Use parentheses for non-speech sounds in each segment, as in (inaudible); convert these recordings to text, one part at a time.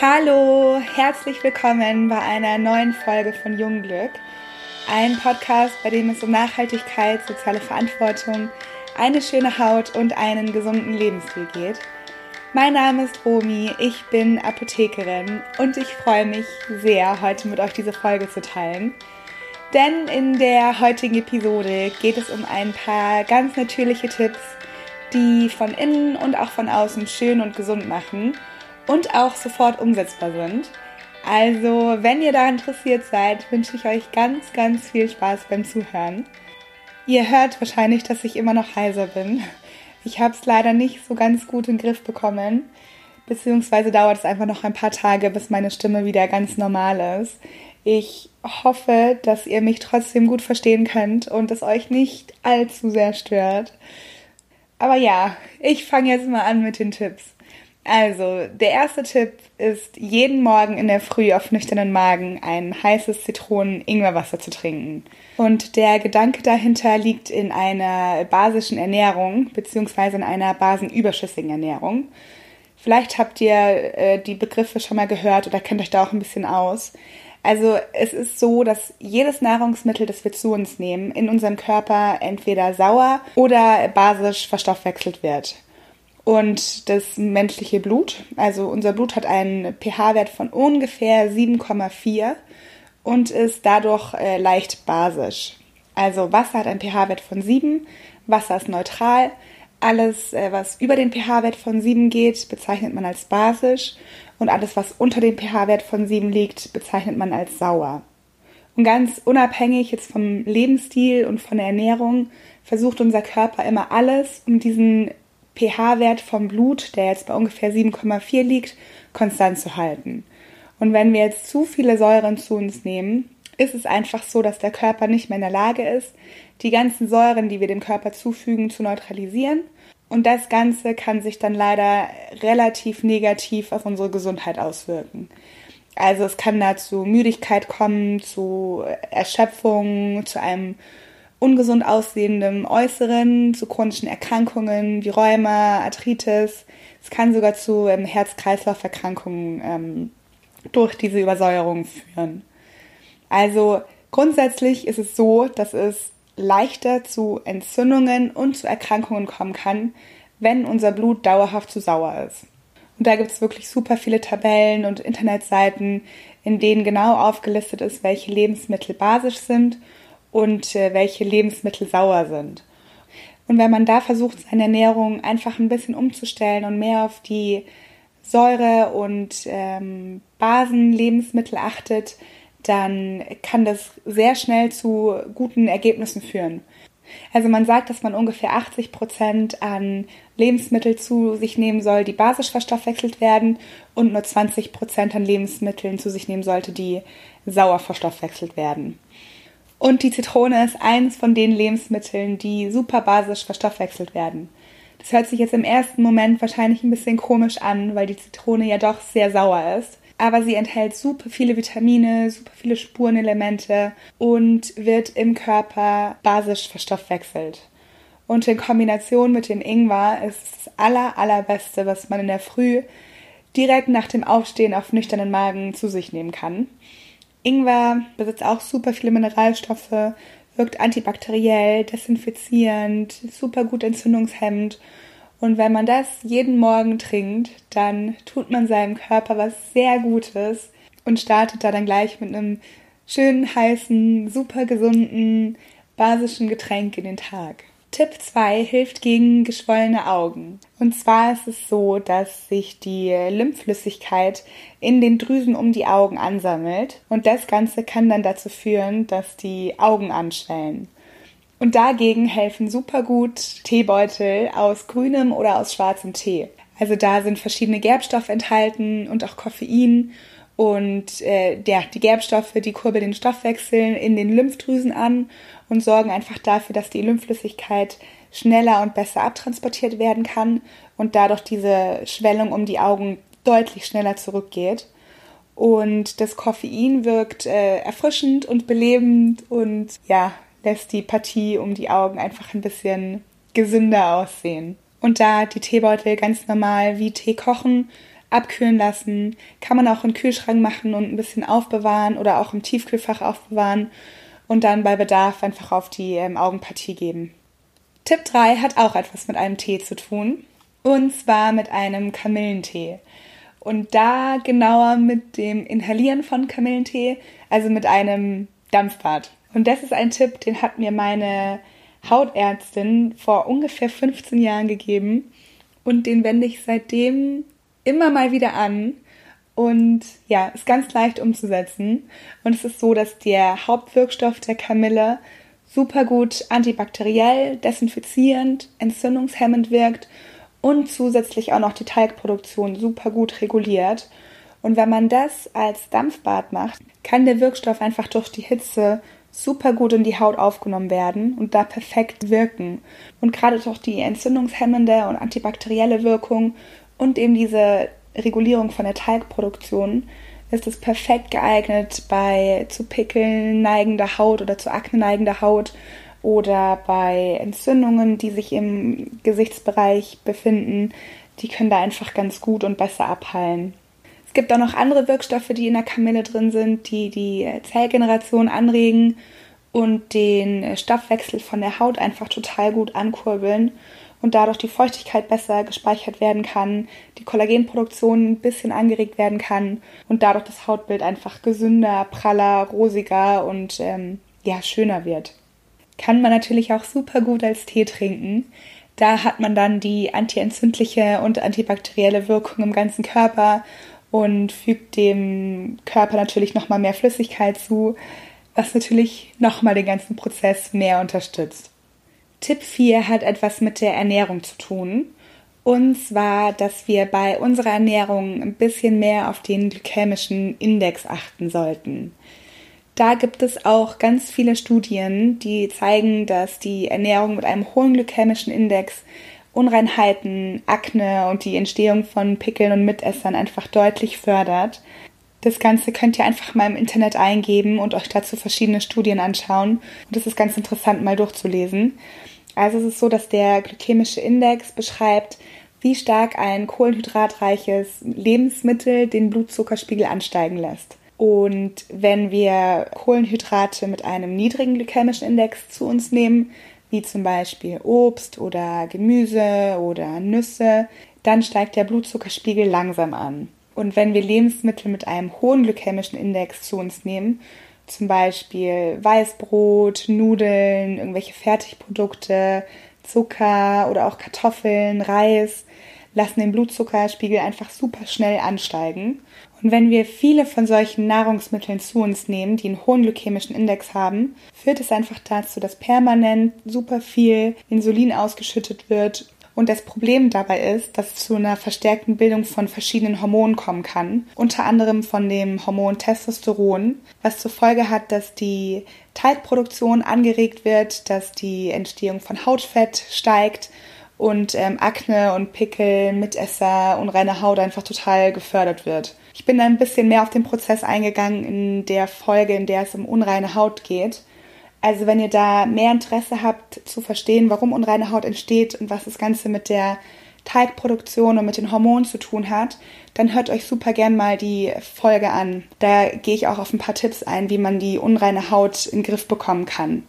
Hallo, herzlich willkommen bei einer neuen Folge von Jungglück. Ein Podcast, bei dem es um Nachhaltigkeit, soziale Verantwortung, eine schöne Haut und einen gesunden Lebensstil geht. Mein Name ist Romi, ich bin Apothekerin und ich freue mich sehr, heute mit euch diese Folge zu teilen. Denn in der heutigen Episode geht es um ein paar ganz natürliche Tipps, die von innen und auch von außen schön und gesund machen und auch sofort umsetzbar sind. Also, wenn ihr da interessiert seid, wünsche ich euch ganz, ganz viel Spaß beim Zuhören. Ihr hört wahrscheinlich, dass ich immer noch heiser bin. Ich habe es leider nicht so ganz gut in den Griff bekommen, beziehungsweise dauert es einfach noch ein paar Tage, bis meine Stimme wieder ganz normal ist. Ich hoffe, dass ihr mich trotzdem gut verstehen könnt und es euch nicht allzu sehr stört. Aber ja, ich fange jetzt mal an mit den Tipps. Also, der erste Tipp ist, jeden Morgen in der Früh auf nüchternen Magen ein heißes Zitronen-Ingwerwasser zu trinken. Und der Gedanke dahinter liegt in einer basischen Ernährung beziehungsweise in einer basenüberschüssigen Ernährung. Vielleicht habt ihr äh, die Begriffe schon mal gehört oder kennt euch da auch ein bisschen aus. Also es ist so, dass jedes Nahrungsmittel, das wir zu uns nehmen, in unserem Körper entweder sauer oder basisch verstoffwechselt wird und das menschliche Blut. Also unser Blut hat einen pH-Wert von ungefähr 7,4 und ist dadurch äh, leicht basisch. Also Wasser hat einen pH-Wert von 7, Wasser ist neutral. Alles, äh, was über den pH-Wert von 7 geht, bezeichnet man als basisch und alles, was unter dem pH-Wert von 7 liegt, bezeichnet man als sauer. Und ganz unabhängig jetzt vom Lebensstil und von der Ernährung versucht unser Körper immer alles, um diesen pH-Wert vom Blut, der jetzt bei ungefähr 7,4 liegt, konstant zu halten. Und wenn wir jetzt zu viele Säuren zu uns nehmen, ist es einfach so, dass der Körper nicht mehr in der Lage ist, die ganzen Säuren, die wir dem Körper zufügen, zu neutralisieren. Und das Ganze kann sich dann leider relativ negativ auf unsere Gesundheit auswirken. Also es kann da zu Müdigkeit kommen, zu Erschöpfung, zu einem ungesund aussehendem Äußeren, zu chronischen Erkrankungen wie Rheuma, Arthritis. Es kann sogar zu ähm, Herz-Kreislauf-Erkrankungen ähm, durch diese Übersäuerung führen. Also grundsätzlich ist es so, dass es leichter zu Entzündungen und zu Erkrankungen kommen kann, wenn unser Blut dauerhaft zu sauer ist. Und da gibt es wirklich super viele Tabellen und Internetseiten, in denen genau aufgelistet ist, welche Lebensmittel basisch sind und äh, welche Lebensmittel sauer sind. Und wenn man da versucht, seine Ernährung einfach ein bisschen umzustellen und mehr auf die Säure- und ähm, Basenlebensmittel achtet, dann kann das sehr schnell zu guten Ergebnissen führen. Also man sagt, dass man ungefähr 80 Prozent an Lebensmittel zu sich nehmen soll, die basisch verstoffwechselt werden und nur 20 Prozent an Lebensmitteln zu sich nehmen sollte, die sauer verstoffwechselt werden. Und die Zitrone ist eines von den Lebensmitteln, die super basisch verstoffwechselt werden. Das hört sich jetzt im ersten Moment wahrscheinlich ein bisschen komisch an, weil die Zitrone ja doch sehr sauer ist. Aber sie enthält super viele Vitamine, super viele Spurenelemente und wird im Körper basisch verstoffwechselt. Und in Kombination mit dem Ingwer ist das aller, allerbeste, was man in der Früh direkt nach dem Aufstehen auf nüchternen Magen zu sich nehmen kann. Ingwer besitzt auch super viele Mineralstoffe, wirkt antibakteriell, desinfizierend, super gut entzündungshemmend. Und wenn man das jeden Morgen trinkt, dann tut man seinem Körper was sehr Gutes und startet da dann gleich mit einem schönen, heißen, super gesunden, basischen Getränk in den Tag. Tipp 2 hilft gegen geschwollene Augen. Und zwar ist es so, dass sich die Lymphflüssigkeit in den Drüsen um die Augen ansammelt und das Ganze kann dann dazu führen, dass die Augen anschwellen. Und dagegen helfen super gut Teebeutel aus grünem oder aus schwarzem Tee. Also da sind verschiedene Gerbstoffe enthalten und auch Koffein. Und äh, ja, die Gerbstoffe, die kurbeln den Stoffwechsel in den Lymphdrüsen an und sorgen einfach dafür, dass die Lymphflüssigkeit schneller und besser abtransportiert werden kann und dadurch diese Schwellung um die Augen deutlich schneller zurückgeht. Und das Koffein wirkt äh, erfrischend und belebend und ja, lässt die Partie um die Augen einfach ein bisschen gesünder aussehen. Und da die Teebeutel ganz normal wie Tee kochen, abkühlen lassen, kann man auch den Kühlschrank machen und ein bisschen aufbewahren oder auch im Tiefkühlfach aufbewahren und dann bei Bedarf einfach auf die ähm, Augenpartie geben. Tipp 3 hat auch etwas mit einem Tee zu tun. Und zwar mit einem Kamillentee. Und da genauer mit dem Inhalieren von Kamillentee, also mit einem Dampfbad. Und das ist ein Tipp, den hat mir meine Hautärztin vor ungefähr 15 Jahren gegeben. Und den wende ich seitdem immer mal wieder an. Und ja, ist ganz leicht umzusetzen. Und es ist so, dass der Hauptwirkstoff der Kamille super gut antibakteriell, desinfizierend, entzündungshemmend wirkt und zusätzlich auch noch die Talgproduktion super gut reguliert. Und wenn man das als Dampfbad macht, kann der Wirkstoff einfach durch die Hitze super gut in die Haut aufgenommen werden und da perfekt wirken. Und gerade durch die entzündungshemmende und antibakterielle Wirkung und eben diese Regulierung von der Talgproduktion ist es perfekt geeignet bei zu Pickeln neigender Haut oder zu Akne neigender Haut oder bei Entzündungen, die sich im Gesichtsbereich befinden. Die können da einfach ganz gut und besser abheilen. Es gibt auch noch andere Wirkstoffe, die in der Kamille drin sind, die die Zellgeneration anregen und den Stoffwechsel von der Haut einfach total gut ankurbeln und dadurch die Feuchtigkeit besser gespeichert werden kann, die Kollagenproduktion ein bisschen angeregt werden kann und dadurch das Hautbild einfach gesünder, praller, rosiger und ähm, ja, schöner wird. Kann man natürlich auch super gut als Tee trinken. Da hat man dann die antientzündliche und antibakterielle Wirkung im ganzen Körper und fügt dem Körper natürlich nochmal mehr Flüssigkeit zu, was natürlich nochmal den ganzen Prozess mehr unterstützt. Tipp 4 hat etwas mit der Ernährung zu tun. Und zwar, dass wir bei unserer Ernährung ein bisschen mehr auf den glykämischen Index achten sollten. Da gibt es auch ganz viele Studien, die zeigen, dass die Ernährung mit einem hohen glykämischen Index Unreinheiten, Akne und die Entstehung von Pickeln und Mitessern einfach deutlich fördert. Das Ganze könnt ihr einfach mal im Internet eingeben und euch dazu verschiedene Studien anschauen. Und es ist ganz interessant mal durchzulesen. Also es ist so, dass der glykämische Index beschreibt, wie stark ein kohlenhydratreiches Lebensmittel den Blutzuckerspiegel ansteigen lässt. Und wenn wir Kohlenhydrate mit einem niedrigen glykämischen Index zu uns nehmen, wie zum Beispiel Obst oder Gemüse oder Nüsse, dann steigt der Blutzuckerspiegel langsam an. Und wenn wir Lebensmittel mit einem hohen glykämischen Index zu uns nehmen, zum Beispiel Weißbrot, Nudeln, irgendwelche Fertigprodukte, Zucker oder auch Kartoffeln, Reis, lassen den Blutzuckerspiegel einfach super schnell ansteigen. Und wenn wir viele von solchen Nahrungsmitteln zu uns nehmen, die einen hohen glykämischen Index haben, führt es einfach dazu, dass permanent super viel Insulin ausgeschüttet wird und das Problem dabei ist, dass es zu einer verstärkten Bildung von verschiedenen Hormonen kommen kann, unter anderem von dem Hormon Testosteron, was zur Folge hat, dass die Talgproduktion angeregt wird, dass die Entstehung von Hautfett steigt und ähm, Akne und Pickel, Mitesser, unreine Haut einfach total gefördert wird. Ich bin ein bisschen mehr auf den Prozess eingegangen in der Folge, in der es um unreine Haut geht. Also wenn ihr da mehr Interesse habt zu verstehen, warum unreine Haut entsteht und was das Ganze mit der Teigproduktion und mit den Hormonen zu tun hat, dann hört euch super gern mal die Folge an. Da gehe ich auch auf ein paar Tipps ein, wie man die unreine Haut in den Griff bekommen kann.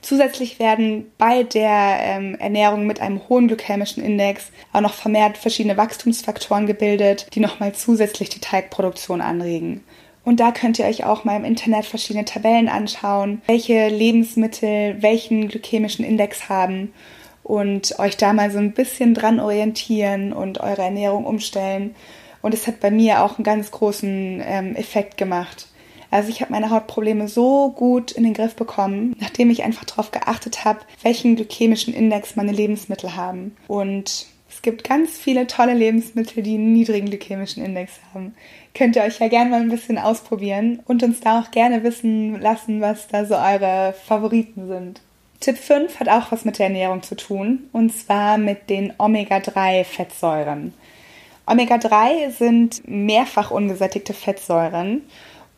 Zusätzlich werden bei der ähm, Ernährung mit einem hohen glykämischen Index auch noch vermehrt verschiedene Wachstumsfaktoren gebildet, die nochmal zusätzlich die Teigproduktion anregen. Und da könnt ihr euch auch mal im Internet verschiedene Tabellen anschauen, welche Lebensmittel welchen glykämischen Index haben und euch da mal so ein bisschen dran orientieren und eure Ernährung umstellen. Und es hat bei mir auch einen ganz großen ähm, Effekt gemacht. Also ich habe meine Hautprobleme so gut in den Griff bekommen, nachdem ich einfach darauf geachtet habe, welchen glykämischen Index meine Lebensmittel haben. Und es gibt ganz viele tolle Lebensmittel, die einen niedrigen glykämischen Index haben. Könnt ihr euch ja gerne mal ein bisschen ausprobieren und uns da auch gerne wissen lassen, was da so eure Favoriten sind. Tipp 5 hat auch was mit der Ernährung zu tun und zwar mit den Omega-3-Fettsäuren. Omega-3 sind mehrfach ungesättigte Fettsäuren.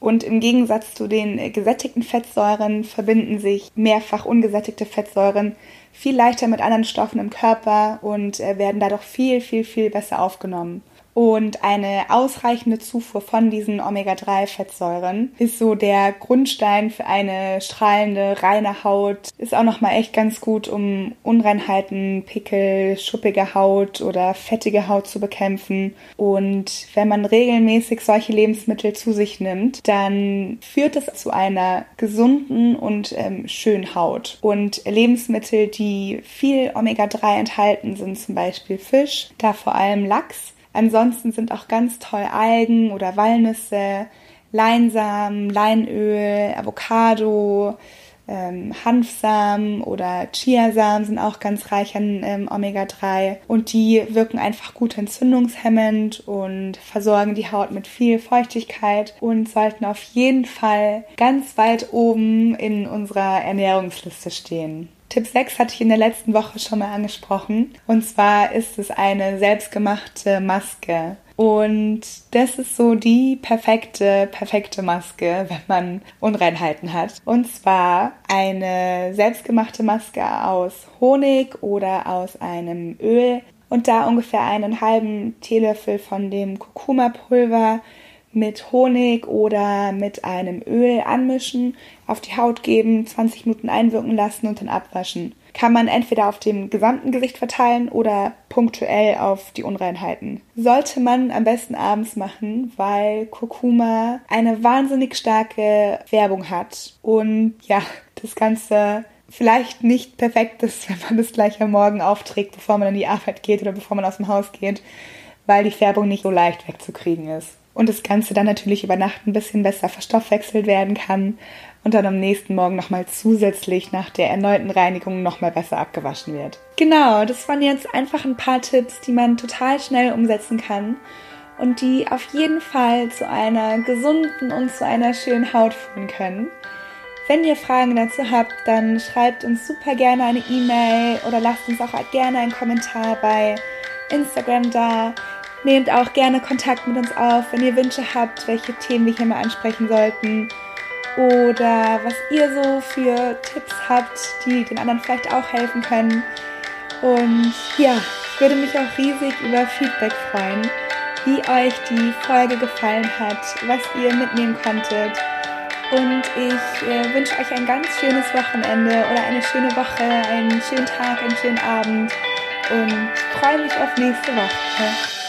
Und im Gegensatz zu den gesättigten Fettsäuren verbinden sich mehrfach ungesättigte Fettsäuren viel leichter mit anderen Stoffen im Körper und äh, werden dadurch viel, viel, viel besser aufgenommen. Und eine ausreichende Zufuhr von diesen Omega-3-Fettsäuren ist so der Grundstein für eine strahlende, reine Haut. Ist auch nochmal echt ganz gut, um Unreinheiten, Pickel, schuppige Haut oder fettige Haut zu bekämpfen. Und wenn man regelmäßig solche Lebensmittel zu sich nimmt, dann führt das zu einer gesunden und ähm, schönen Haut. Und Lebensmittel, die viel Omega-3 enthalten, sind zum Beispiel Fisch, da vor allem Lachs Ansonsten sind auch ganz toll Algen oder Walnüsse, Leinsamen, Leinöl, Avocado, ähm, Hanfsamen oder Chiasamen sind auch ganz reich an ähm, Omega-3 und die wirken einfach gut entzündungshemmend und versorgen die Haut mit viel Feuchtigkeit und sollten auf jeden Fall ganz weit oben in unserer Ernährungsliste stehen. Tipp 6 hatte ich in der letzten Woche schon mal angesprochen. Und zwar ist es eine selbstgemachte Maske. Und das ist so die perfekte, perfekte Maske, (laughs) wenn man Unreinheiten hat. Und zwar eine selbstgemachte Maske aus Honig oder aus einem Öl. Und da ungefähr einen halben Teelöffel von dem Kurkuma-Pulver mit Honig oder mit einem Öl anmischen, auf die Haut geben, 20 Minuten einwirken lassen und dann abwaschen. Kann man entweder auf dem gesamten Gesicht verteilen oder punktuell auf die Unreinheiten. Sollte man am besten abends machen, weil Kurkuma eine wahnsinnig starke Werbung hat und ja, das Ganze vielleicht nicht perfekt ist, (laughs) wenn man das gleich am Morgen aufträgt, bevor man in die Arbeit geht oder bevor man aus dem Haus geht, weil die Färbung nicht so leicht wegzukriegen ist und das Ganze dann natürlich über Nacht ein bisschen besser verstoffwechselt werden kann und dann am nächsten Morgen nochmal zusätzlich nach der erneuten Reinigung nochmal besser abgewaschen wird. Genau, das waren jetzt einfach ein paar Tipps, die man total schnell umsetzen kann und die auf jeden Fall zu einer gesunden und zu einer schönen Haut führen können. Wenn ihr Fragen dazu habt, dann schreibt uns super gerne eine E-Mail oder lasst uns auch gerne einen Kommentar bei Instagram da. Nehmt auch gerne Kontakt mit uns auf, wenn ihr Wünsche habt, welche Themen wir hier mal ansprechen sollten oder was ihr so für Tipps habt, die den anderen vielleicht auch helfen können. Und ja, ich würde mich auch riesig über Feedback freuen, wie euch die Folge gefallen hat, was ihr mitnehmen konntet. Und ich äh, wünsche euch ein ganz schönes Wochenende oder eine schöne Woche, einen schönen Tag, einen schönen Abend und freue mich auf nächste Woche.